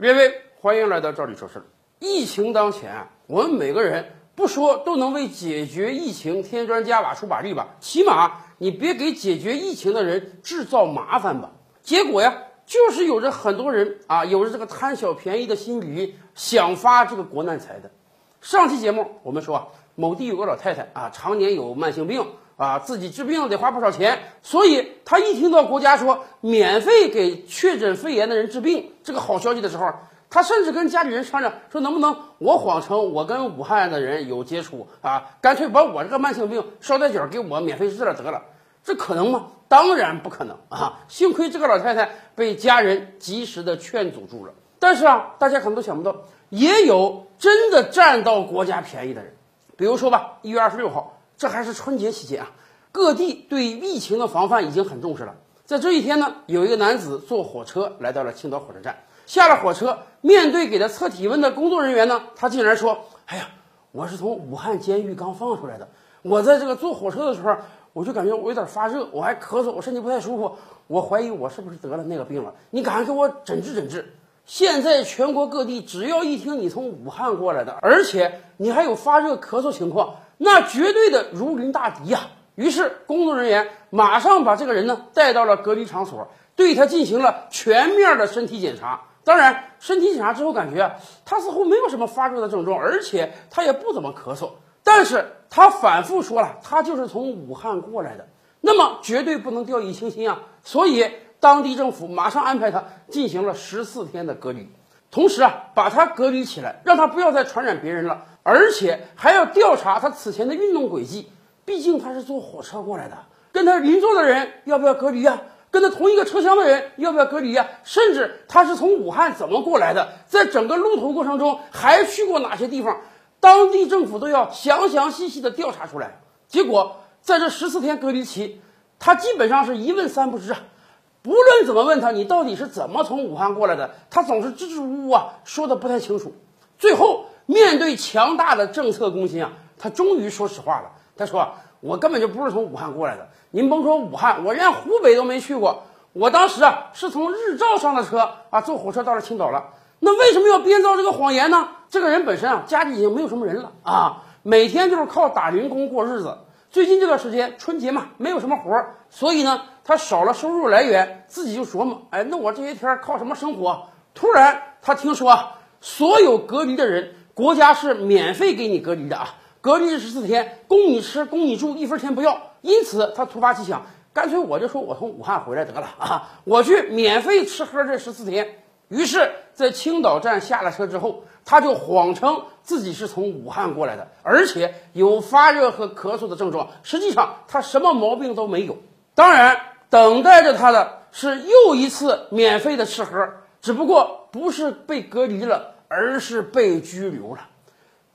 列位，欢迎来到这里说事儿。疫情当前，我们每个人不说都能为解决疫情添砖加瓦出把力吧，起码你别给解决疫情的人制造麻烦吧。结果呀，就是有着很多人啊，有着这个贪小便宜的心理，想发这个国难财的。上期节目我们说啊，某地有个老太太啊，常年有慢性病啊，自己治病得花不少钱，所以他一听到国家说免费给确诊肺炎的人治病这个好消息的时候，他甚至跟家里人商量说，能不能我谎称我跟武汉的人有接触啊，干脆把我这个慢性病捎带脚给我免费治了得了。这可能吗？当然不可能啊！幸亏这个老太太被家人及时的劝阻住了。但是啊，大家可能都想不到，也有真的占到国家便宜的人。比如说吧，一月二十六号，这还是春节期间啊，各地对疫情的防范已经很重视了。在这一天呢，有一个男子坐火车来到了青岛火车站，下了火车，面对给他测体温的工作人员呢，他竟然说：“哎呀，我是从武汉监狱刚放出来的，我在这个坐火车的时候。”我就感觉我有点发热，我还咳嗽，我身体不太舒服，我怀疑我是不是得了那个病了？你赶快给我诊治诊治！现在全国各地只要一听你从武汉过来的，而且你还有发热咳嗽情况，那绝对的如临大敌呀！于是工作人员马上把这个人呢带到了隔离场所，对他进行了全面的身体检查。当然，身体检查之后感觉他似乎没有什么发热的症状，而且他也不怎么咳嗽。但是他反复说了，他就是从武汉过来的，那么绝对不能掉以轻心啊！所以当地政府马上安排他进行了十四天的隔离，同时啊，把他隔离起来，让他不要再传染别人了，而且还要调查他此前的运动轨迹，毕竟他是坐火车过来的，跟他邻座的人要不要隔离啊？跟他同一个车厢的人要不要隔离啊？甚至他是从武汉怎么过来的，在整个路途过程中还去过哪些地方？当地政府都要详详细细的调查出来，结果在这十四天隔离期，他基本上是一问三不知啊。不论怎么问他，你到底是怎么从武汉过来的，他总是支支吾吾啊，说的不太清楚。最后面对强大的政策攻心啊，他终于说实话了。他说：“我根本就不是从武汉过来的，您甭说武汉，我连湖北都没去过。我当时啊是从日照上的车啊，坐火车到了青岛了。”那为什么要编造这个谎言呢？这个人本身啊，家里已经没有什么人了啊，每天就是靠打零工过日子。最近这段时间春节嘛，没有什么活儿，所以呢，他少了收入来源，自己就琢磨，哎，那我这些天靠什么生活？突然他听说，所有隔离的人，国家是免费给你隔离的啊，隔离十四天，供你吃，供你住，一分钱不要。因此他突发奇想，干脆我就说我从武汉回来得了啊，我去免费吃喝这十四天。于是，在青岛站下了车之后，他就谎称自己是从武汉过来的，而且有发热和咳嗽的症状。实际上，他什么毛病都没有。当然，等待着他的是又一次免费的吃喝，只不过不是被隔离了，而是被拘留了。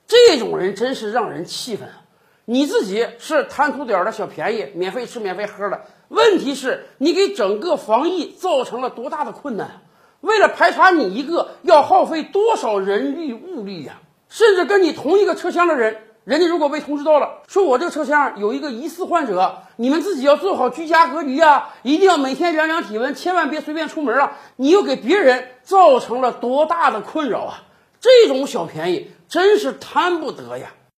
这种人真是让人气愤啊！你自己是贪图点的小便宜，免费吃免费喝的，问题是你给整个防疫造成了多大的困难？为了排查你一个，要耗费多少人力物力呀？甚至跟你同一个车厢的人，人家如果被通知到了，说我这个车厢有一个疑似患者，你们自己要做好居家隔离啊，一定要每天量量体温，千万别随便出门啊！你又给别人造成了多大的困扰啊！这种小便宜真是贪不得呀！